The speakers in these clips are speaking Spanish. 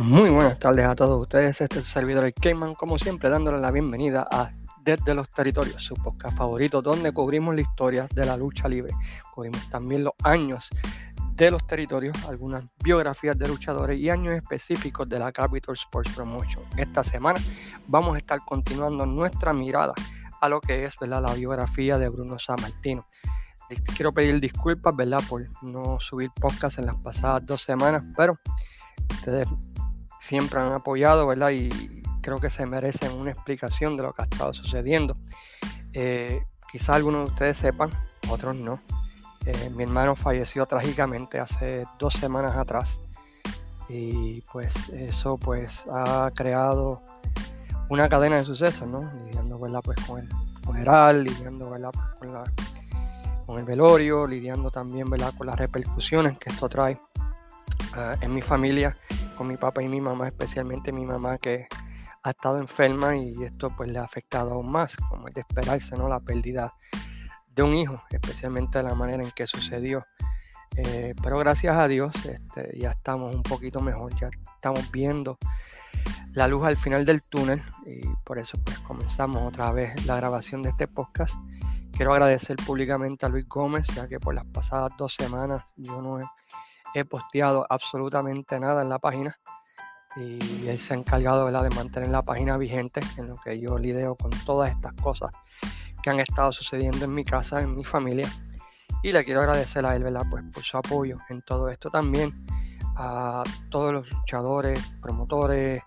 Muy buenas tardes a todos ustedes. Este es su servidor, el Cayman, como siempre, dándole la bienvenida a Desde los Territorios, su podcast favorito, donde cubrimos la historia de la lucha libre. Cubrimos también los años de los territorios, algunas biografías de luchadores y años específicos de la Capital Sports Promotion. Esta semana vamos a estar continuando nuestra mirada a lo que es la biografía de Bruno Sammartino. Quiero pedir disculpas por no subir podcast en las pasadas dos semanas, pero ustedes siempre han apoyado, ¿verdad? Y creo que se merecen una explicación de lo que ha estado sucediendo. Eh, quizá algunos de ustedes sepan, otros no. Eh, mi hermano falleció trágicamente hace dos semanas atrás y pues eso pues ha creado una cadena de sucesos, ¿no? Lidiando, ¿verdad? Pues con el funeral, lidiando, ¿verdad? Pues, con, la, con el velorio, lidiando también, ¿verdad? Con las repercusiones que esto trae ah, en mi familia con mi papá y mi mamá, especialmente mi mamá que ha estado enferma y esto pues le ha afectado aún más, como es de esperarse, ¿no? La pérdida de un hijo, especialmente de la manera en que sucedió. Eh, pero gracias a Dios este, ya estamos un poquito mejor, ya estamos viendo la luz al final del túnel y por eso pues comenzamos otra vez la grabación de este podcast. Quiero agradecer públicamente a Luis Gómez, ya que por las pasadas dos semanas yo no he he posteado absolutamente nada en la página y él se ha encargado de mantener la página vigente en lo que yo lidio con todas estas cosas que han estado sucediendo en mi casa, en mi familia. Y le quiero agradecer a él ¿verdad? Pues por su apoyo en todo esto también a todos los luchadores, promotores,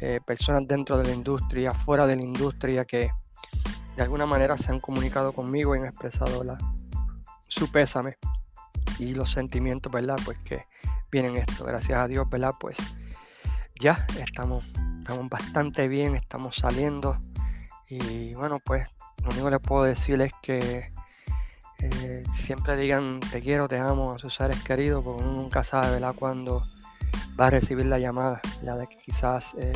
eh, personas dentro de la industria, fuera de la industria que de alguna manera se han comunicado conmigo y han expresado su pésame y los sentimientos, ¿verdad? Pues que vienen esto. Gracias a Dios, ¿verdad? Pues ya estamos, estamos bastante bien, estamos saliendo. Y bueno, pues lo único que les puedo decir es que eh, siempre digan te quiero, te amo a sus seres queridos, porque uno nunca sabe, ¿verdad? Cuando va a recibir la llamada, la de que quizás eh,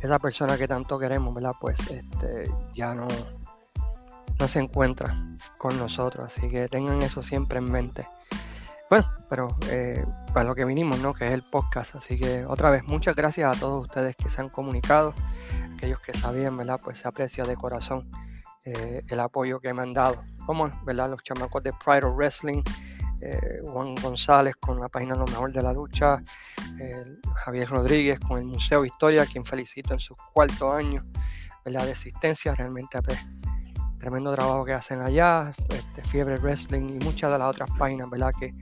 esa persona que tanto queremos, ¿verdad? Pues este, ya no, no se encuentra con nosotros. Así que tengan eso siempre en mente. Bueno, pero eh, para lo que vinimos, ¿no? Que es el podcast. Así que otra vez, muchas gracias a todos ustedes que se han comunicado, aquellos que sabían, ¿verdad? Pues se aprecia de corazón eh, el apoyo que me han dado. Como, ¿verdad? Los chamacos de Pride of Wrestling, eh, Juan González con la página Lo Mejor de la Lucha, Javier Rodríguez con el Museo Historia, quien felicito en su cuarto año ¿verdad? de existencia. Realmente pues, tremendo trabajo que hacen allá, este, Fiebre Wrestling y muchas de las otras páginas, ¿verdad? Que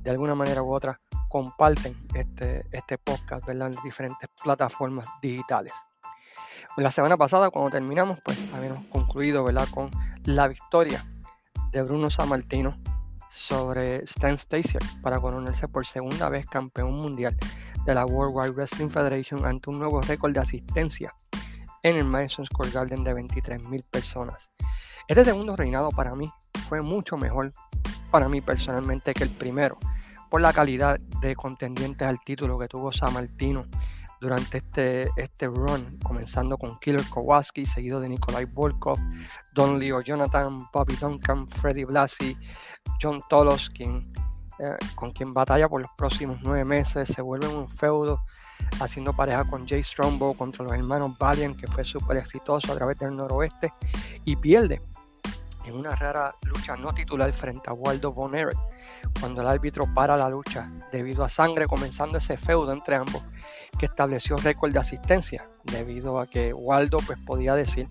de alguna manera u otra comparten este, este podcast, ¿verdad? En diferentes plataformas digitales. La semana pasada, cuando terminamos, pues habíamos concluido, ¿verdad? Con la victoria de Bruno Sammartino sobre Stan Stasiak para coronarse por segunda vez campeón mundial de la World Wide Wrestling Federation ante un nuevo récord de asistencia en el Madison Square Garden de 23.000 personas. Este segundo reinado para mí fue mucho mejor para mí personalmente que el primero, por la calidad de contendientes al título que tuvo San Martino durante este, este run, comenzando con Killer Kowalski, seguido de Nikolai Volkov, Don Leo Jonathan, Bobby Duncan, Freddy Blasi, John Tolos, quien, eh, con quien batalla por los próximos nueve meses, se vuelve un feudo haciendo pareja con Jay Strongbow contra los hermanos Valiant, que fue súper exitoso a través del noroeste, y pierde en una rara lucha no titular frente a Waldo Von cuando el árbitro para la lucha debido a sangre, comenzando ese feudo entre ambos, que estableció récord de asistencia, debido a que Waldo pues, podía decir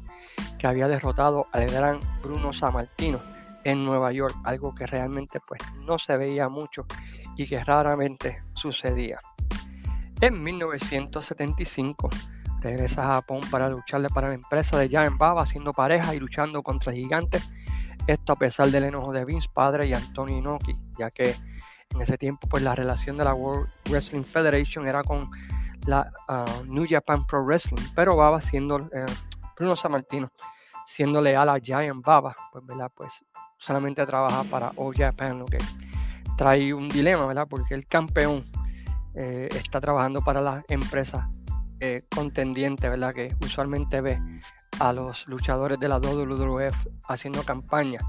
que había derrotado al gran Bruno Sammartino en Nueva York, algo que realmente pues, no se veía mucho y que raramente sucedía. En 1975 regresa a Japón para lucharle para la empresa de Giant Baba, haciendo pareja y luchando contra gigantes. Esto a pesar del enojo de Vince padre y Antonio Inoki, ya que en ese tiempo pues la relación de la World Wrestling Federation era con la uh, New Japan Pro Wrestling, pero Baba siendo eh, Bruno Sammartino siendo leal a Giant Baba, pues verdad, pues solamente trabaja para All Japan, lo que trae un dilema, ¿verdad? Porque el campeón eh, está trabajando para las empresas eh, contendiente, ¿verdad? Que usualmente ve a los luchadores de la WWF haciendo campaña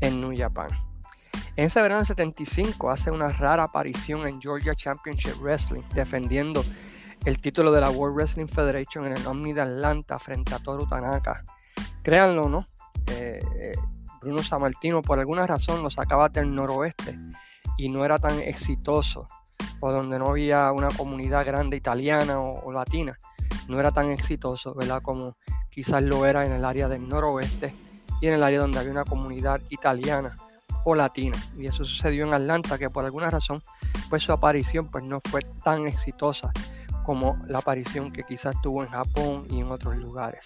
en New Japan. En ese verano del 75 hace una rara aparición en Georgia Championship Wrestling, defendiendo el título de la World Wrestling Federation en el Omni de Atlanta frente a Toru Tanaka. Créanlo, ¿no? Eh, eh, Bruno Sammartino por alguna razón lo sacaba del noroeste y no era tan exitoso, o donde no había una comunidad grande italiana o, latina, no era tan exitoso, ¿verdad? Como quizás lo era en el área del noroeste y en el área donde había una comunidad italiana o latina. Y eso sucedió en Atlanta, que por alguna razón, pues su aparición pues no fue tan exitosa como la aparición que quizás tuvo en Japón y en otros lugares.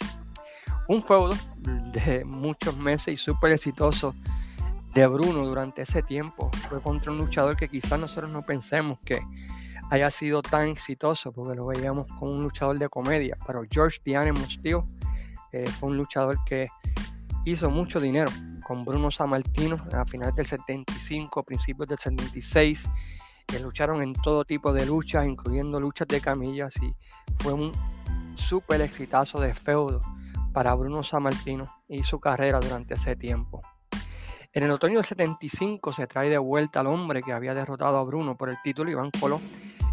Un feudo de muchos meses y súper exitoso de Bruno durante ese tiempo. Fue contra un luchador que quizás nosotros no pensemos que haya sido tan exitoso, porque lo veíamos como un luchador de comedia, pero George Diane Steel eh, fue un luchador que hizo mucho dinero con Bruno Sammartino a finales del 75, principios del 76, que lucharon en todo tipo de luchas, incluyendo luchas de camillas, y fue un súper exitazo de feudo para Bruno Sammartino y su carrera durante ese tiempo. En el otoño del 75 se trae de vuelta al hombre que había derrotado a Bruno por el título, Iván Colo,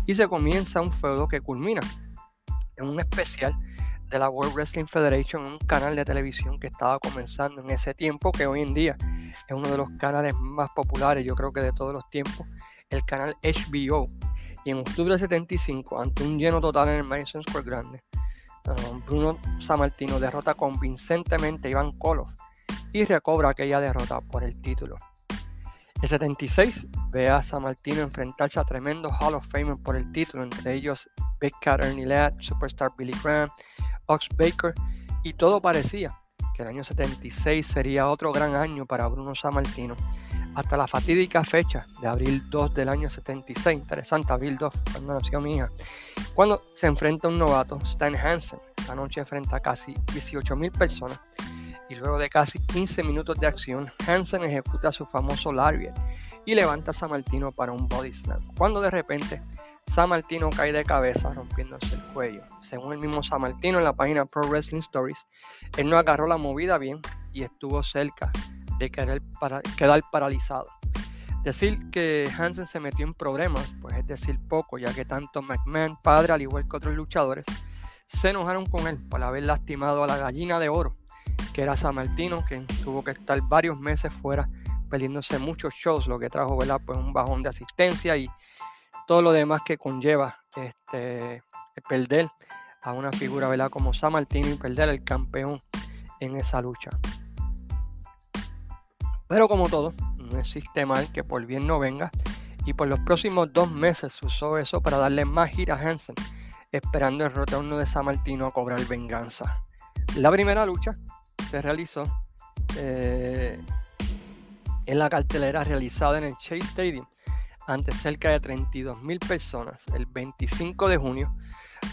y se comienza un feudo que culmina en un especial de la World Wrestling Federation, un canal de televisión que estaba comenzando en ese tiempo, que hoy en día es uno de los canales más populares, yo creo que de todos los tiempos, el canal HBO. Y en octubre del 75, ante un lleno total en el Madison Square Grande, um, Bruno Sammartino derrota convincentemente a Iván Koloff y recobra aquella derrota por el título. El 76 ve a Sammartino enfrentarse a tremendos Hall of Fame por el título, entre ellos Big Cat Ernie Ladd, Superstar Billy Graham, Ox Baker, y todo parecía que el año 76 sería otro gran año para Bruno Sammartino hasta la fatídica fecha de abril 2 del año 76, interesante, abril 2, cuando nació mi hija, cuando se enfrenta un novato, Stan Hansen, la noche frente a casi 18.000 personas, y luego de casi 15 minutos de acción, Hansen ejecuta su famoso lariat y levanta a Samartino para un body slam, cuando de repente Samartino cae de cabeza rompiéndose el cuello. Según el mismo Samartino en la página Pro Wrestling Stories, él no agarró la movida bien y estuvo cerca de querer para, quedar paralizado. Decir que Hansen se metió en problemas, pues es decir poco, ya que tanto McMahon, padre, al igual que otros luchadores, se enojaron con él por haber lastimado a la gallina de oro, que era San Martino, que tuvo que estar varios meses fuera, perdiéndose muchos shows, lo que trajo ¿verdad? Pues un bajón de asistencia y todo lo demás que conlleva este, perder a una figura ¿verdad? como San Martino y perder al campeón en esa lucha. Pero como todo, no existe mal que por bien no venga. Y por los próximos dos meses usó eso para darle más gira a Hansen, esperando el retorno de San Martino a cobrar venganza. La primera lucha se realizó eh, en la cartelera realizada en el Chase Stadium ante cerca de 32 mil personas el 25 de junio,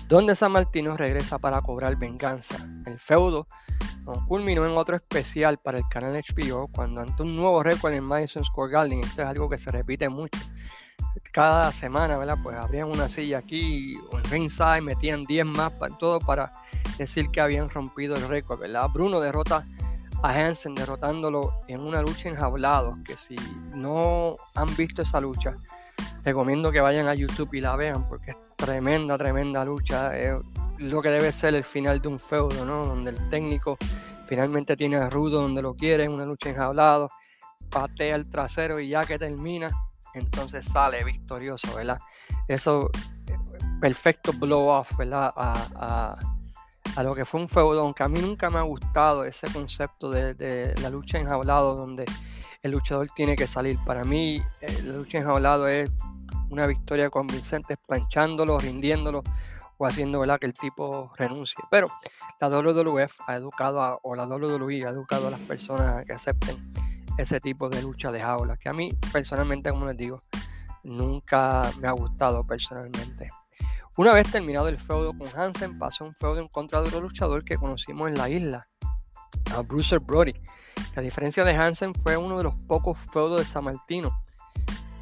donde San Martino regresa para cobrar venganza. El feudo culminó en otro especial para el canal HBO cuando ante un nuevo récord en Madison Square Garden. Esto es algo que se repite mucho. Cada semana, ¿verdad? Pues abrían una silla aquí o en ringside, metían 10 más, para, todo para decir que habían rompido el récord, ¿verdad? Bruno derrota a Hansen derrotándolo en una lucha enjaulado, que si no han visto esa lucha, recomiendo que vayan a YouTube y la vean porque es tremenda, tremenda lucha. Lo que debe ser el final de un feudo, ¿no? Donde el técnico finalmente tiene a Rudo donde lo quiere, una lucha enjaulado, patea el trasero y ya que termina, entonces sale victorioso, ¿verdad? Eso, perfecto blow off, ¿verdad? A, lo que fue un feudo, aunque a mí nunca me ha gustado ese concepto de, de la lucha enjaulado donde el luchador tiene que salir. Para mí, eh, la lucha enjaulado es una victoria convincente, planchándolo, rindiéndolo haciendo ¿verdad? que el tipo renuncie. Pero la WWF ha educado, a, o la WWE ha educado a las personas que acepten ese tipo de lucha de jaula, que a mí personalmente, como les digo, nunca me ha gustado personalmente. Una vez terminado el feudo con Hansen, pasó un feudo en contra de otro luchador que conocimos en la isla, a Bruiser Brody. La diferencia de Hansen fue uno de los pocos feudos de San Martino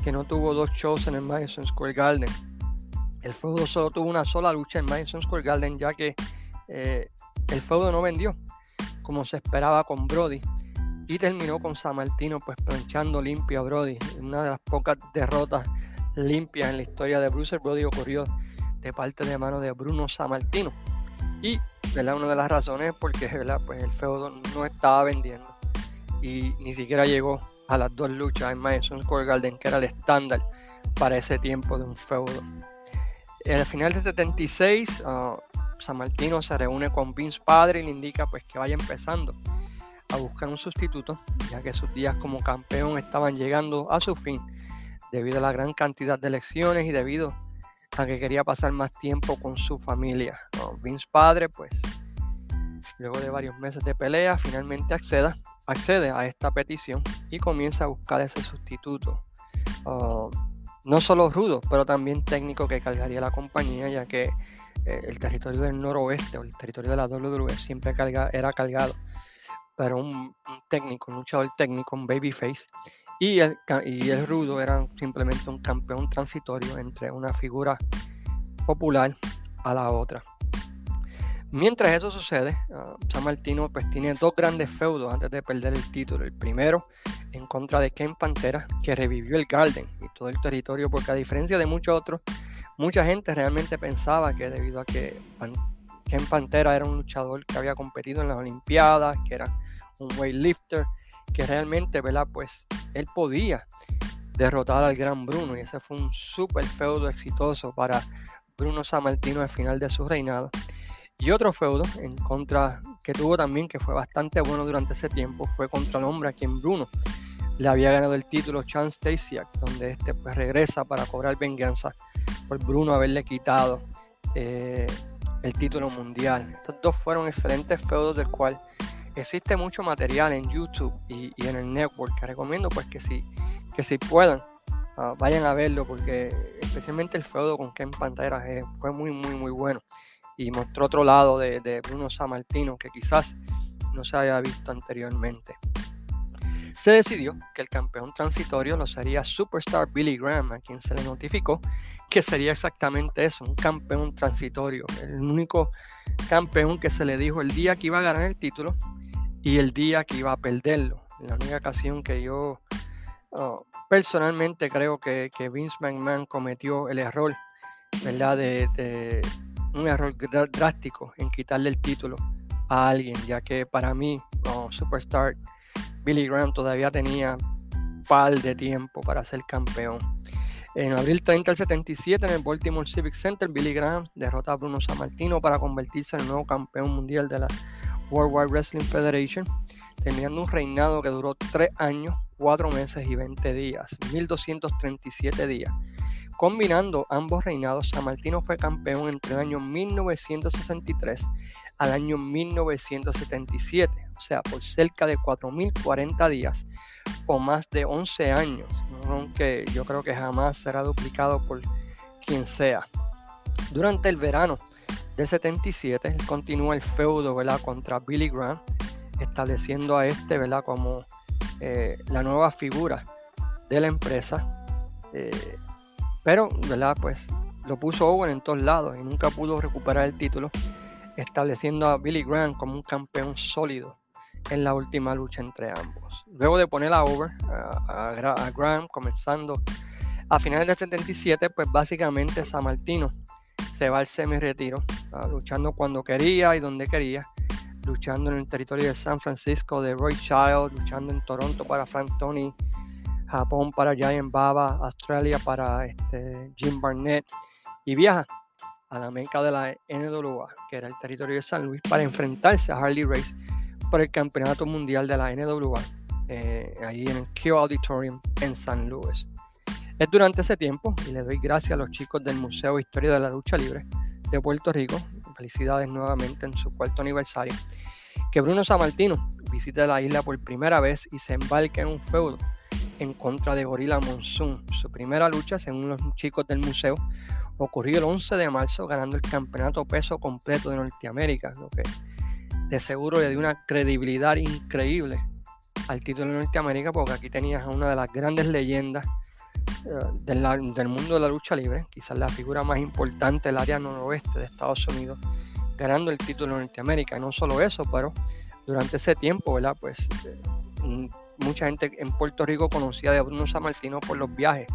que no tuvo dos shows en el Madison Square Garden. El feudo solo tuvo una sola lucha en Madison Square Garden, ya que eh, el feudo no vendió como se esperaba con Brody y terminó con San Martino pues planchando limpio a Brody. Una de las pocas derrotas limpias en la historia de Bruce Brody ocurrió de parte de mano de Bruno Sammartino. Y ¿verdad? una de las razones es porque. Pues el feudo no estaba vendiendo y ni siquiera llegó a las dos luchas en Madison Square Garden, que era el estándar para ese tiempo de un feudo. Al final de 76, uh, San Martino se reúne con Vince Padre y le indica pues que vaya empezando a buscar un sustituto, ya que sus días como campeón estaban llegando a su fin debido a la gran cantidad de elecciones y debido a que quería pasar más tiempo con su familia. Vince Padre, pues, luego de varios meses de pelea, finalmente acceda, accede a esta petición y comienza a buscar ese sustituto. Uh, no solo rudo, pero también técnico que cargaría la compañía, ya que eh, el territorio del noroeste o el territorio de la WWE siempre era cargado pero un, técnico, un luchador técnico, un babyface, y el, y el rudo era simplemente un campeón transitorio entre una figura popular a la otra. Mientras eso sucede, uh, San Martino pues tiene dos grandes feudos antes de perder el título. El primero en contra de Ken Pantera, que revivió el Garden y todo el territorio, porque a diferencia de muchos otros, mucha gente realmente pensaba que debido a que Ken Pantera era un luchador que había competido en las Olimpiadas, que era un weightlifter, que realmente, ¿verdad? Pues él podía derrotar al gran Bruno y ese fue un súper feudo exitoso para Bruno Sammartino al final de su reinado. Y otro feudo en contra que tuvo también, que fue bastante bueno durante ese tiempo, fue contra el hombre a quien Bruno le había ganado el título Chance Stasiak, donde este pues regresa para cobrar venganza por Bruno haberle quitado eh, el título mundial. Estos dos fueron excelentes feudos del cual existe mucho material en YouTube y, en el network que recomiendo pues que si, que si puedan ah, vayan a verlo porque especialmente el feudo con Ken Pantera eh, fue muy muy muy bueno y mostró otro lado de, Bruno Sammartino que quizás no se haya visto anteriormente. Se decidió que el campeón transitorio lo sería Superstar Billy Graham, a quien se le notificó que sería exactamente eso, un campeón transitorio, el único campeón que se le dijo el día que iba a ganar el título y el día que iba a perderlo. La única ocasión que yo oh, personalmente creo que, Vince McMahon cometió el error, ¿verdad? De, un error drástico en quitarle el título a alguien, ya que para mí, oh, Superstar Billy Graham todavía tenía par de tiempo para ser campeón. En abril 30 del 77, en el Baltimore Civic Center, Billy Graham derrota a Bruno Sammartino para convertirse en el nuevo campeón mundial de la World Wide Wrestling Federation, terminando un reinado que duró 3 años, 4 meses y 20 días, 1237 días. Combinando ambos reinados, Sammartino fue campeón entre el año 1963 al año 1977 o sea, por cerca de 4.040 días o más de 11 años, aunque yo creo que jamás será duplicado por quien sea. Durante el verano del 77, él continúa el feudo ¿verdad? contra Billy Graham, estableciendo a este ¿verdad? como eh, la nueva figura de la empresa. Eh, pero, ¿verdad? Pues lo puso Owen en todos lados y nunca pudo recuperar el título, estableciendo a Billy Graham como un campeón sólido en la última lucha entre ambos. Luego de poner a Over, a, Graham, comenzando a finales del 77, pues básicamente San Martino se va al semi-retiro, luchando cuando quería y donde quería, luchando en el territorio de San Francisco de Roy Child, luchando en Toronto para Frank Tony, Japón para Giant Baba, Australia para este, Jim Barnett y viaja a la meca de la NWA, que era el territorio de San Luis, para enfrentarse a Harley Race por el Campeonato Mundial de la NWA, eh, ahí en el Q Auditorium en San Luis. Es durante ese tiempo, y le doy gracias a los chicos del Museo de Historia de la Lucha Libre de Puerto Rico, felicidades nuevamente en su cuarto aniversario, que Bruno Sammartino visita la isla por primera vez y se embarca en un feudo en contra de Gorilla Monsoon. Su primera lucha, según los chicos del museo, ocurrió el 11 de marzo ganando el campeonato peso completo de Norteamérica, lo que de seguro le dio una credibilidad increíble al título de Norteamérica, porque aquí tenías a una de las grandes leyendas eh, del, mundo de la lucha libre, quizás la figura más importante del área noroeste de Estados Unidos, ganando el título de Norteamérica. Y no solo eso, pero durante ese tiempo, ¿verdad? Pues eh, mucha gente en Puerto Rico conocía de Bruno Sammartino por los viajes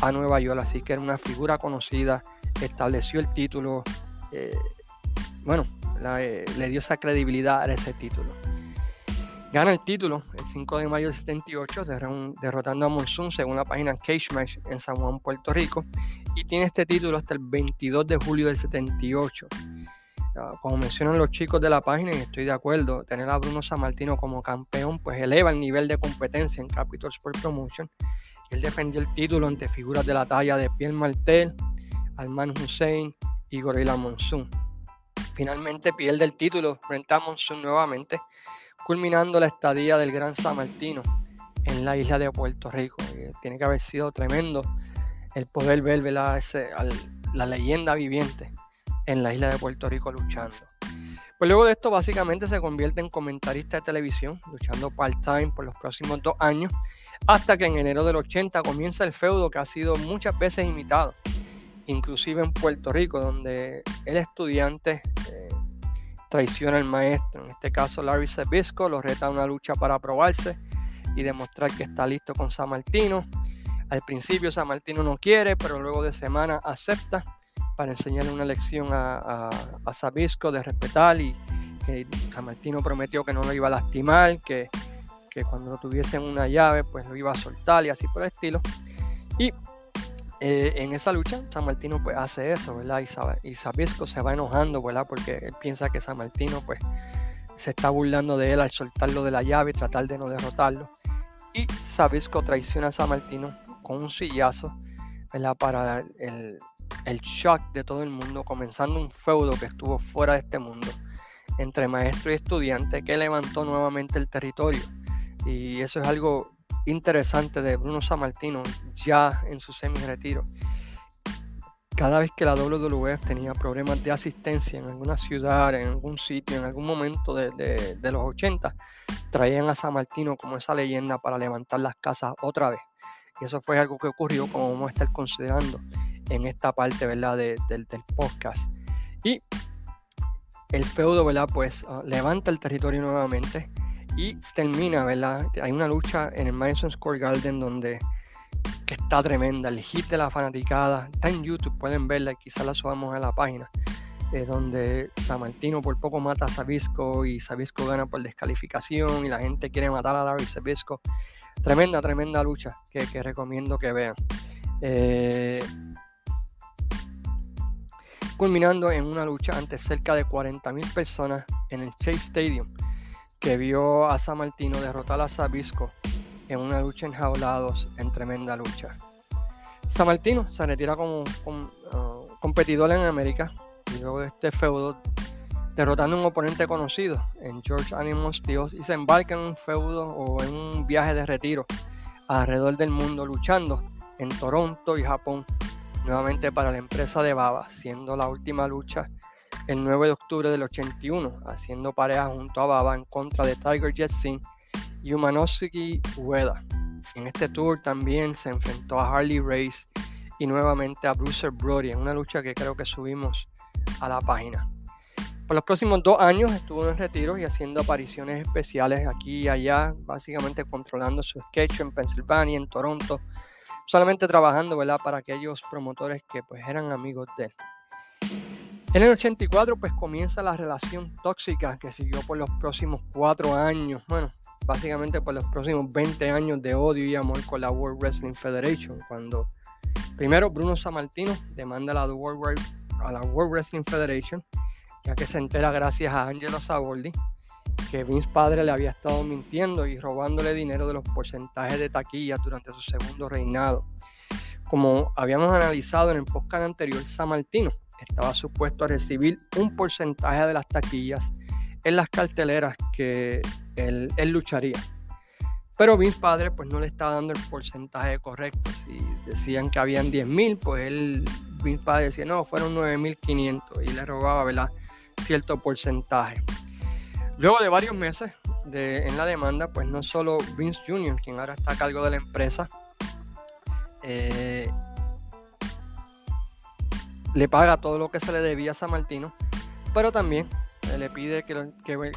a Nueva York, así que era una figura conocida estableció el título, eh, bueno, eh, le dio esa credibilidad a ese título. Gana el título el 5 de mayo del 78, derrotando a Monsoon según la página Cage Match en San Juan, Puerto Rico, y tiene este título hasta el 22 de julio del 78. Como mencionan los chicos de la página, y estoy de acuerdo, tener a Bruno Sammartino como campeón, pues eleva el nivel de competencia en Capital Sport Promotion. Él defendió el título ante figuras de la talla de Pierre Martel, Alman Hussein y Gorilla Monsoon. Finalmente pierde el título frente a Monsoon nuevamente culminando la estadía del Gran San Martino en la isla de Puerto Rico. tiene que haber sido tremendo el poder ver la leyenda viviente en la isla de Puerto Rico luchando. Pues luego de esto básicamente se convierte en comentarista de televisión, luchando part-time por los próximos dos años, hasta que en enero del 80 comienza el feudo que ha sido muchas veces imitado, inclusive en Puerto Rico, donde el estudiante eh, traiciona al maestro. En este caso, Larry Sabisco lo reta a una lucha para probarse y demostrar que está listo con San Martino. Al principio San Martino no quiere, pero luego de semana acepta para enseñarle una lección a, a, Sabisco de respetar y que San Martino prometió que no lo iba a lastimar, que, que cuando tuviese una llave pues lo iba a soltar y así por el estilo. Y eh, en esa lucha, San Martino pues hace eso, ¿verdad? Y, Sabisco se va enojando, ¿verdad? Porque él piensa que San Martino pues se está burlando de él al soltarlo de la llave y tratar de no derrotarlo. Y Sabisco traiciona a San Martino con un sillazo, ¿verdad? Para el, el shock de todo el mundo, comenzando un feudo que estuvo fuera de este mundo entre maestro y estudiante que levantó nuevamente el territorio. Y eso es algo interesante de Bruno Sammartino ya en su semi-retiro. Cada vez que la WWF tenía problemas de asistencia en alguna ciudad, en algún sitio, en algún momento de, los 80, traían a San Martino como esa leyenda para levantar las casas otra vez. Y eso fue algo que ocurrió, como vamos a estar considerando en esta parte ¿verdad? del, del podcast. Y el feudo, ¿verdad? Pues ah, levanta el territorio nuevamente y termina, ¿verdad? Hay una lucha en el Madison Square Garden donde que está tremenda, el hit de la fanaticada, está en YouTube, pueden verla, quizás la subamos a la página, eh, donde San Martino por poco mata a Sabisco y Sabisco gana por descalificación y la gente quiere matar a Larry Sabisco. Tremenda, tremenda lucha que, recomiendo que vean. Eh, culminando en una lucha ante cerca de 40.000 personas en el Chase Stadium que vio a San Martino derrotar a Sabisco en una lucha enjaulados en tremenda lucha. San Martino se retira como, uh, competidor en América y luego de este feudo derrotando a un oponente conocido en George Animal Steels y se embarca en un feudo o en un viaje de retiro alrededor del mundo luchando en Toronto y Japón nuevamente para la empresa de Baba, siendo la última lucha el 9 de octubre del 81, haciendo pareja junto a Baba en contra de Tiger Jetson y Umanosuke Ueda. En este tour también se enfrentó a Harley Race y nuevamente a Bruiser Brody en una lucha que creo que subimos a la página. Por los próximos dos años estuvo en retiro y haciendo apariciones especiales aquí y allá, básicamente controlando su sketch en Pensilvania, en Toronto, solamente trabajando ¿verdad? para aquellos promotores que pues eran amigos de él. En el 84 pues comienza la relación tóxica que siguió por los próximos cuatro años, bueno, básicamente por los próximos 20 años de odio y amor con la World Wrestling Federation, cuando primero Bruno Sammartino demanda a la World, a la World Wrestling Federation, ya que se entera gracias a Angelo Saboldi que Vince Padre le había estado mintiendo y robándole dinero de los porcentajes de taquillas durante su segundo reinado. Como habíamos analizado en el podcast anterior, Sammartino estaba supuesto a recibir un porcentaje de las taquillas en las carteleras que él, lucharía. Pero Vince Padre pues no le estaba dando el porcentaje correcto. Si decían que habían 10.000, pues él, Vince Padre decía, no, fueron 9.500 y le robaba, ¿verdad? Cierto porcentaje. Luego de varios meses en la demanda, pues no solo Vince Jr., quien ahora está a cargo de la empresa, eh, le paga todo lo que se le debía a San Martino, pero también le pide que,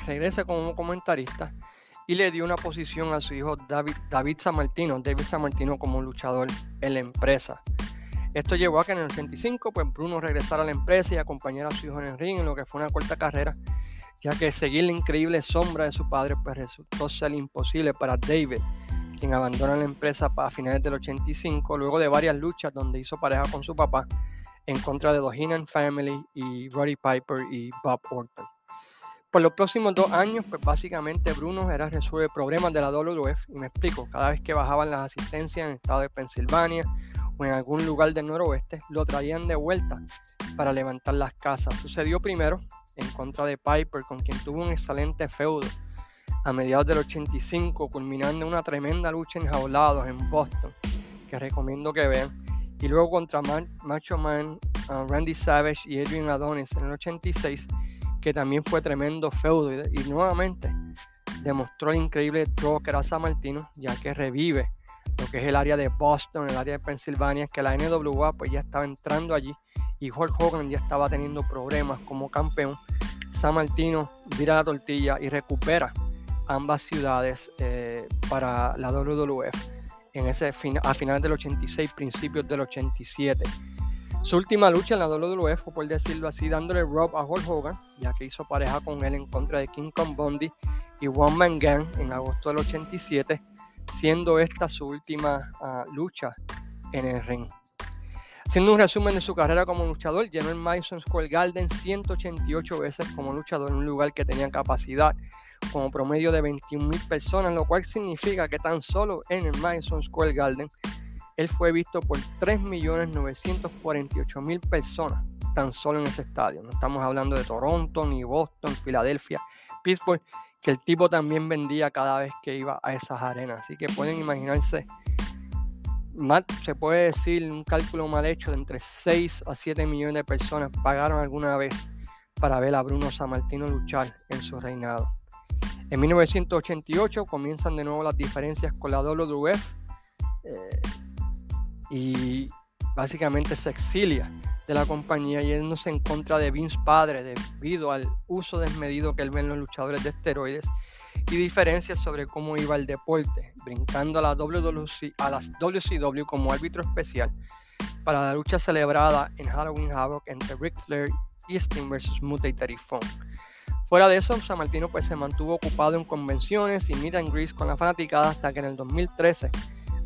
regrese como comentarista y le dio una posición a su hijo David, David San Martino, David San Martino como luchador en la empresa. Esto llevó a que en el 85 pues Bruno regresara a la empresa y acompañara a su hijo en el ring en lo que fue una corta carrera, ya que seguir la increíble sombra de su padre pues resultó ser imposible para David, quien abandona la empresa a finales del 85 luego de varias luchas donde hizo pareja con su papá en contra de los Heenan Family y Roddy Piper y Bob Orton. Por los próximos dos años, pues básicamente Bruno era resuelve problemas de la WWF y me explico, cada vez que bajaban las asistencias en el estado de Pensilvania o en algún lugar del noroeste, lo traían de vuelta para levantar las casas. Sucedió primero en contra de Piper, con quien tuvo un excelente feudo a mediados del 85, culminando una tremenda lucha en jaulados en Boston, que recomiendo que vean. Y luego contra Macho Man, uh, Randy Savage y Adrian Adonis en el 86 que también fue tremendo feudo y, nuevamente demostró el increíble draw que era San Martino, ya que revive lo que es el área de Boston, el área de Pensilvania, que la NWA pues ya estaba entrando allí y Hulk Hogan ya estaba teniendo problemas como campeón. San Martino vira la tortilla y recupera ambas ciudades eh, para la WWF en ese a finales del 86, principios del 87. Su última lucha en la WWF fue, por decirlo así, dándole rob a Hulk Hogan, ya que hizo pareja con él en contra de King Kong Bundy y One Man Gang en agosto del 87, siendo esta su última ah, lucha en el ring. Haciendo un resumen de su carrera como luchador, llenó el Madison Square Garden 188 veces como luchador en un lugar que tenía capacidad como promedio de 21.000 personas, lo cual significa que tan solo en el Madison Square Garden él fue visto por 3.948.000 personas tan solo en ese estadio. No estamos hablando de Toronto, ni Boston, Filadelfia, Pittsburgh, que el tipo también vendía cada vez que iba a esas arenas. Así que pueden imaginarse, se puede decir un cálculo mal hecho de entre 6 a 7 millones de personas pagaron alguna vez para ver a Bruno Sammartino luchar en su reinado. En 1988 comienzan de nuevo las diferencias con la WWF. Eh, y básicamente se exilia de la compañía yéndose en contra de Vince padre debido al uso desmedido que él ve en los luchadores de esteroides y diferencias sobre cómo iba el deporte, brincando a, la WWC, a las WCW como árbitro especial para la lucha celebrada en Halloween Havoc entre Ric Flair y Sting vs. Muta y Fuera de eso, San Martino pues, se mantuvo ocupado en convenciones y meet and greets con la fanaticada hasta que en el 2013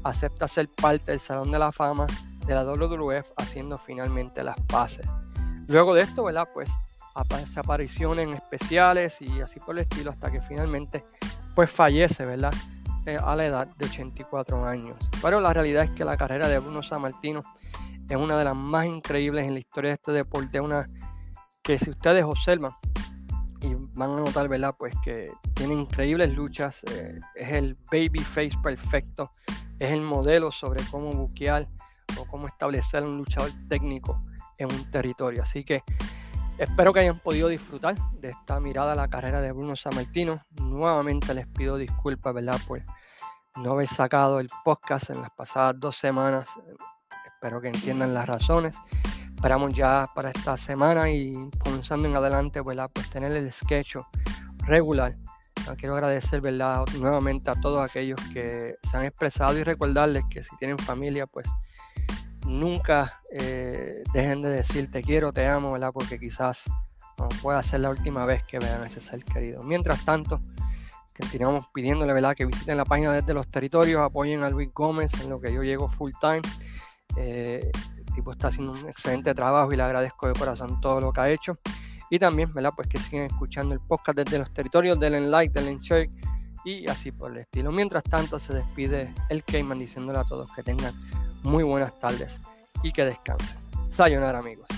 acepta ser parte del Salón de la Fama de la WWF haciendo finalmente las paces. Luego de esto, ¿verdad? Pues apariciones especiales y así por el estilo hasta que finalmente pues fallece, ¿verdad? Eh, a la edad de 84 años. Pero la realidad es que la carrera de Bruno Sammartino es una de las más increíbles en la historia de este deporte, una que si ustedes observan y van a notar, ¿verdad? Pues que tiene increíbles luchas, eh, es el baby face perfecto, es el modelo sobre cómo buquear o cómo establecer un luchador técnico en un territorio. Así que espero que hayan podido disfrutar de esta mirada a la carrera de Bruno Sammartino. Nuevamente les pido disculpas, ¿verdad? Pues no haber sacado el podcast en las pasadas dos semanas. Espero que entiendan las razones. Esperamos ya para esta semana y comenzando en adelante, ¿verdad? Pues tener el sketch regular quiero agradecer ¿verdad? nuevamente a todos aquellos que se han expresado y recordarles que si tienen familia, pues nunca eh, dejen de decir te quiero, te amo, ¿verdad? porque quizás no pueda ser la última vez que vean a ese ser querido. Mientras tanto, continuamos pidiéndole ¿verdad? que visiten la página desde los territorios, apoyen a Luis Gómez en lo que yo llego full time. Eh, el tipo está haciendo un excelente trabajo y le agradezco de corazón todo lo que ha hecho. Y también, ¿verdad? Pues que siguen escuchando el podcast desde los territorios, denle like, denle share y así por el estilo. Mientras tanto, se despide el Cayman diciéndole a todos que tengan muy buenas tardes y que descansen. Sayonara, amigos.